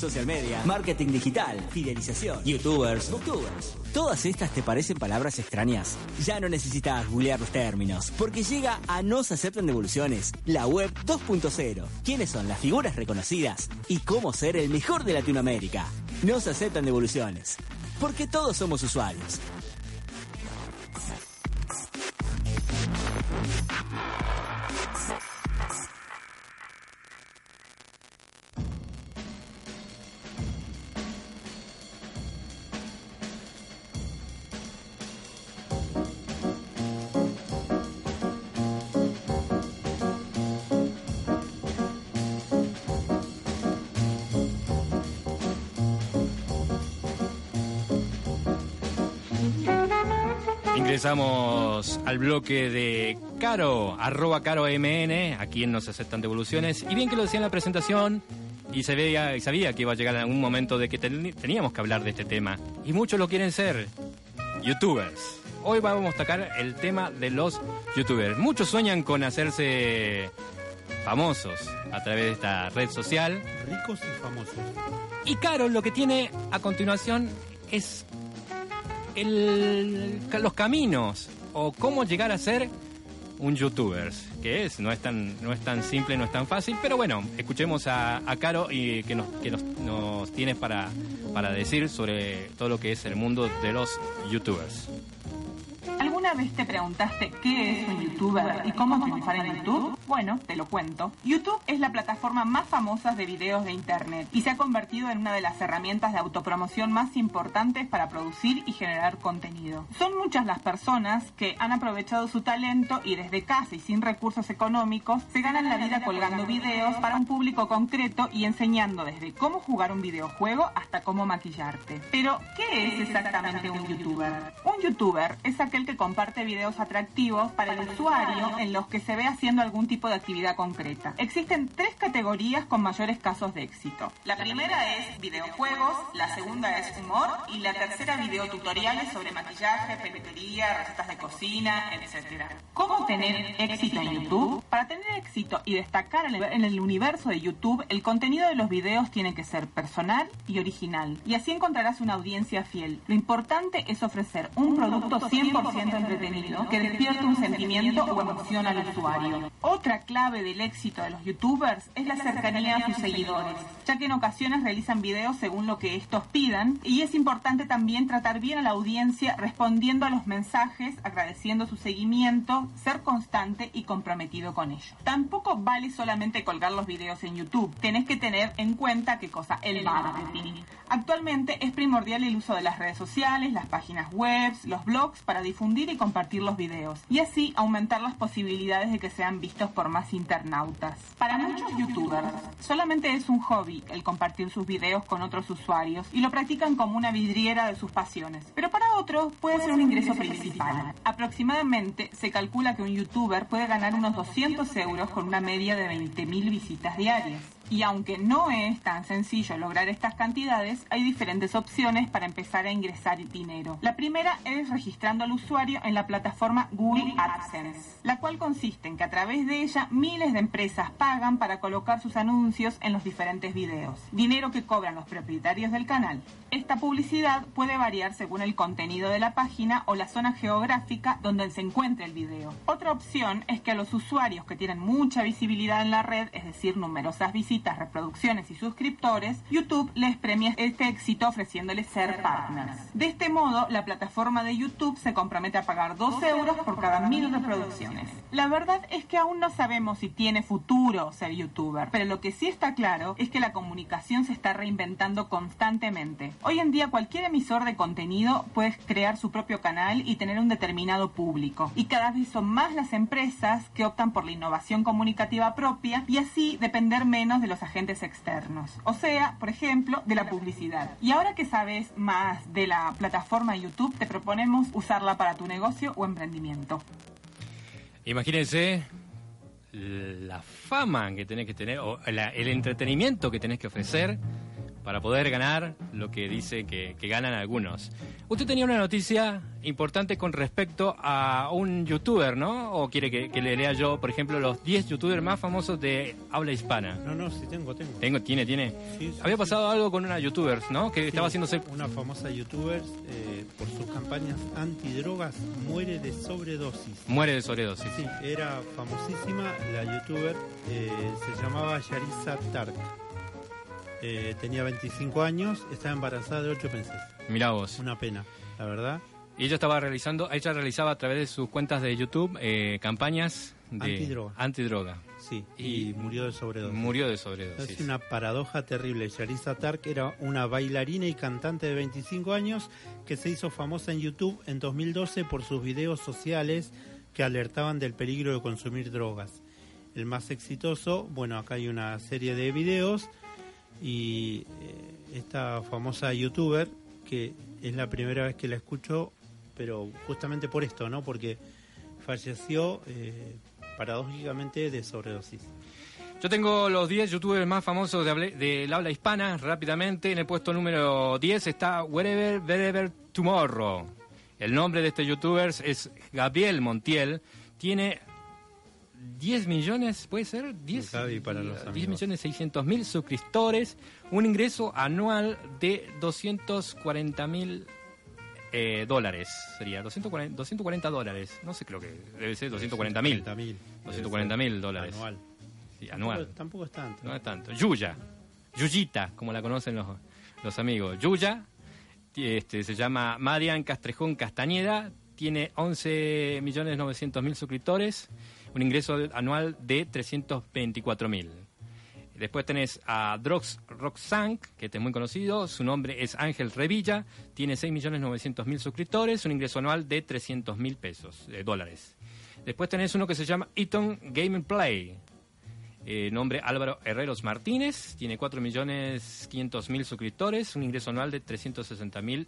Social media, marketing digital, fidelización, youtubers, booktubers. ¿Todas estas te parecen palabras extrañas? Ya no necesitas googlear los términos, porque llega a No se aceptan devoluciones, la web 2.0. ¿Quiénes son las figuras reconocidas? Y cómo ser el mejor de Latinoamérica. No se aceptan devoluciones, porque todos somos usuarios. Ingresamos al bloque de Caro, arroba Caro MN, aquí en Nos Aceptan Devoluciones. Y bien que lo decía en la presentación, y, se veía, y sabía que iba a llegar algún momento de que teníamos que hablar de este tema. Y muchos lo quieren ser, youtubers. Hoy vamos a tocar el tema de los youtubers. Muchos sueñan con hacerse famosos a través de esta red social. Ricos y famosos. Y Caro lo que tiene a continuación es el, los caminos o cómo llegar a ser un youtuber, que es, no es tan, no es tan simple, no es tan fácil, pero bueno, escuchemos a, a Caro y que nos, que nos, nos tiene para, para decir sobre todo lo que es el mundo de los youtubers. ¿Alguna vez te preguntaste qué es un youtuber y cómo triunfar en YouTube? Bueno, te lo cuento. YouTube es la plataforma más famosa de videos de Internet y se ha convertido en una de las herramientas de autopromoción más importantes para producir y generar contenido. Son muchas las personas que han aprovechado su talento y desde casa y sin recursos económicos se ganan la vida colgando videos para un público concreto y enseñando desde cómo jugar un videojuego hasta cómo maquillarte. Pero, ¿qué es exactamente un youtuber? Un youtuber es aquel que comparte videos atractivos para el usuario en los que se ve haciendo algún tipo de actividad concreta. Existen tres categorías con mayores casos de éxito. La primera es videojuegos, la segunda es humor y la tercera videotutoriales sobre maquillaje, peluquería, recetas de cocina, etc. ¿Cómo tener éxito en YouTube? Para tener éxito y destacar en el universo de YouTube, el contenido de los videos tiene que ser personal y original. Y así encontrarás una audiencia fiel. Lo importante es ofrecer un producto 100% entretenido que despierte un sentimiento o emoción al usuario. Otra clave del éxito de los youtubers es la cercanía a sus seguidores, ya que en ocasiones realizan videos según lo que estos pidan y es importante también tratar bien a la audiencia respondiendo a los mensajes, agradeciendo su seguimiento, ser constante y comprometido con ello. Tampoco vale solamente colgar los videos en YouTube, tenés que tener en cuenta qué cosa, el marketing. Actualmente es primordial el uso de las redes sociales, las páginas web, los blogs para difundir y compartir los videos y así aumentar las posibilidades de que sean vistos por más internautas. Para muchos youtubers, solamente es un hobby el compartir sus videos con otros usuarios y lo practican como una vidriera de sus pasiones, pero para otros puede ser un ingreso principal. Aproximadamente se calcula que un youtuber puede ganar unos 200 euros con una media de 20.000 visitas diarias. Y aunque no es tan sencillo lograr estas cantidades, hay diferentes opciones para empezar a ingresar dinero. La primera es registrando al usuario en la plataforma Google AdSense, la cual consiste en que a través de ella miles de empresas pagan para colocar sus anuncios en los diferentes videos, dinero que cobran los propietarios del canal. Esta publicidad puede variar según el contenido de la página o la zona geográfica donde se encuentre el video. Otra opción es que a los usuarios que tienen mucha visibilidad en la red, es decir, numerosas visitas, reproducciones y suscriptores, YouTube les premia este éxito ofreciéndoles ser partners. De este modo, la plataforma de YouTube se compromete a pagar 2 euros por cada mil reproducciones. La verdad es que aún no sabemos si tiene futuro ser youtuber, pero lo que sí está claro es que la comunicación se está reinventando constantemente. Hoy en día cualquier emisor de contenido puede crear su propio canal y tener un determinado público. Y cada vez son más las empresas que optan por la innovación comunicativa propia y así depender menos de los agentes externos. O sea, por ejemplo, de la publicidad. Y ahora que sabes más de la plataforma YouTube, te proponemos usarla para tu negocio o emprendimiento. Imagínense la fama que tenés que tener, o el entretenimiento que tenés que ofrecer para poder ganar lo que dice que, ganan algunos. Usted tenía una noticia importante con respecto a un youtuber, ¿no? ¿O quiere que, le lea yo, por ejemplo, los 10 youtubers más famosos de habla hispana? No, no, sí tengo, tengo. Tengo, tiene, tiene. Había pasado algo con una youtuber, ¿no? Que estaba haciéndose... Una famosa youtuber, eh, por sus campañas antidrogas, muere de sobredosis. Muere de sobredosis. Sí, era famosísima la youtuber, eh, se llamaba Yarisa Tark. Eh, tenía 25 años, estaba embarazada de 8 meses. Mirá vos. Una pena, la verdad. Y ella estaba realizando, ella realizaba a través de sus cuentas de YouTube eh, campañas de antidroga. antidroga. Sí, y, murió de sobredosis. Murió de sobredosis. Es una paradoja terrible. Yarisa Tark era una bailarina y cantante de 25 años que se hizo famosa en YouTube en 2012 por sus videos sociales que alertaban del peligro de consumir drogas. El más exitoso, bueno, acá hay una serie de videos y eh, esta famosa youtuber que es la primera vez que la escucho, pero justamente por esto, ¿no? Porque falleció eh, paradójicamente de sobredosis. Yo tengo los 10 youtubers más famosos de del habla hispana, rápidamente. En el puesto número 10 está Wherever, Wherever Tomorrow. El nombre de este youtuber es Gabriel Montiel. Tiene 10 millones, ¿puede ser? 10, para los 10 millones 600 mil suscriptores, un ingreso anual de 240 mil eh, dólares, sería 240, 240 dólares, no sé, creo que debe ser 240 mil. 240 mil dólares. Anual. Sí, anual. Tampoco, es tanto. No es tanto. Yuya, Yuyita, como la conocen los, los amigos. Yuya, este, se llama Marian Castrejón Castañeda, tiene 11 millones 900 mil suscriptores un ingreso anual de 324 mil. Después tenés a Drox Roxank, que este es muy conocido, su nombre es Ángel Revilla, tiene 6.900.000 suscriptores, un ingreso anual de 300.000 pesos, de dólares. Después tenés uno que se llama Eaton Game Play, eh, nombre Álvaro Herreros Martínez, tiene 4.500.000 suscriptores, un ingreso anual de 360.000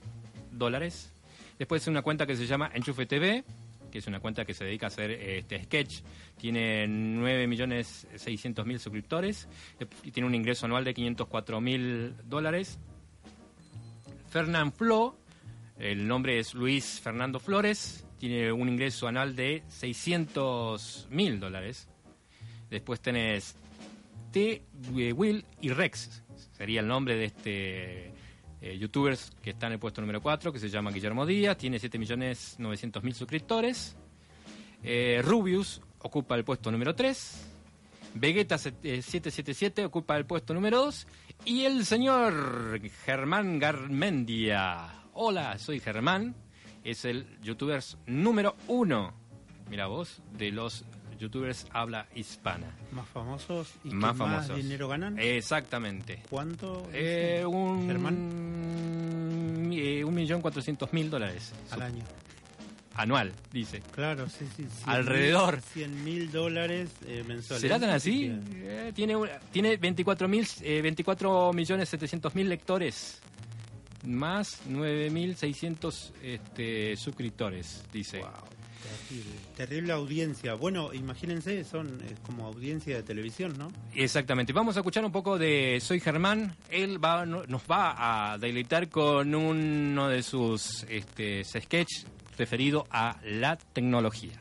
dólares. Después una cuenta que se llama Enchufe TV, que es una cuenta que se dedica a hacer este sketch. Tiene 9.600.000 suscriptores y tiene un ingreso anual de 504.000 dólares. Fernand Flo, el nombre es Luis Fernando Flores, tiene un ingreso anual de 600.000 dólares. Después tenés T, Will y Rex, sería el nombre de este eh, youtubers que está en el puesto número 4, que se llama Guillermo Díaz, tiene 7.900.000 suscriptores. Eh, Rubius ocupa el puesto número 3. Vegeta 777 eh, ocupa el puesto número 2. Y el señor Germán Garmendia. Hola, soy Germán. Es el youtuber número 1. Mira vos, de los youtubers habla hispana. Más famosos y más, más dinero ganan. Exactamente. ¿Cuánto? Eh, un, eh, un millón cuatrocientos mil dólares. Al año. Anual, dice. Claro, sí, sí. Alrededor. 100 mil dólares eh, mensuales. ¿Será tan así? Eh, tiene, tiene 24, mil, 24 millones 700 mil lectores. Más 9 mil 600 este, suscriptores, dice. Wow. Terrible, audiencia. Bueno, imagínense, son como audiencia de televisión, ¿no? Exactamente. Vamos a escuchar un poco de Soy Germán. Él va, nos va a deleitar con uno de sus este, sketches referido a la tecnología.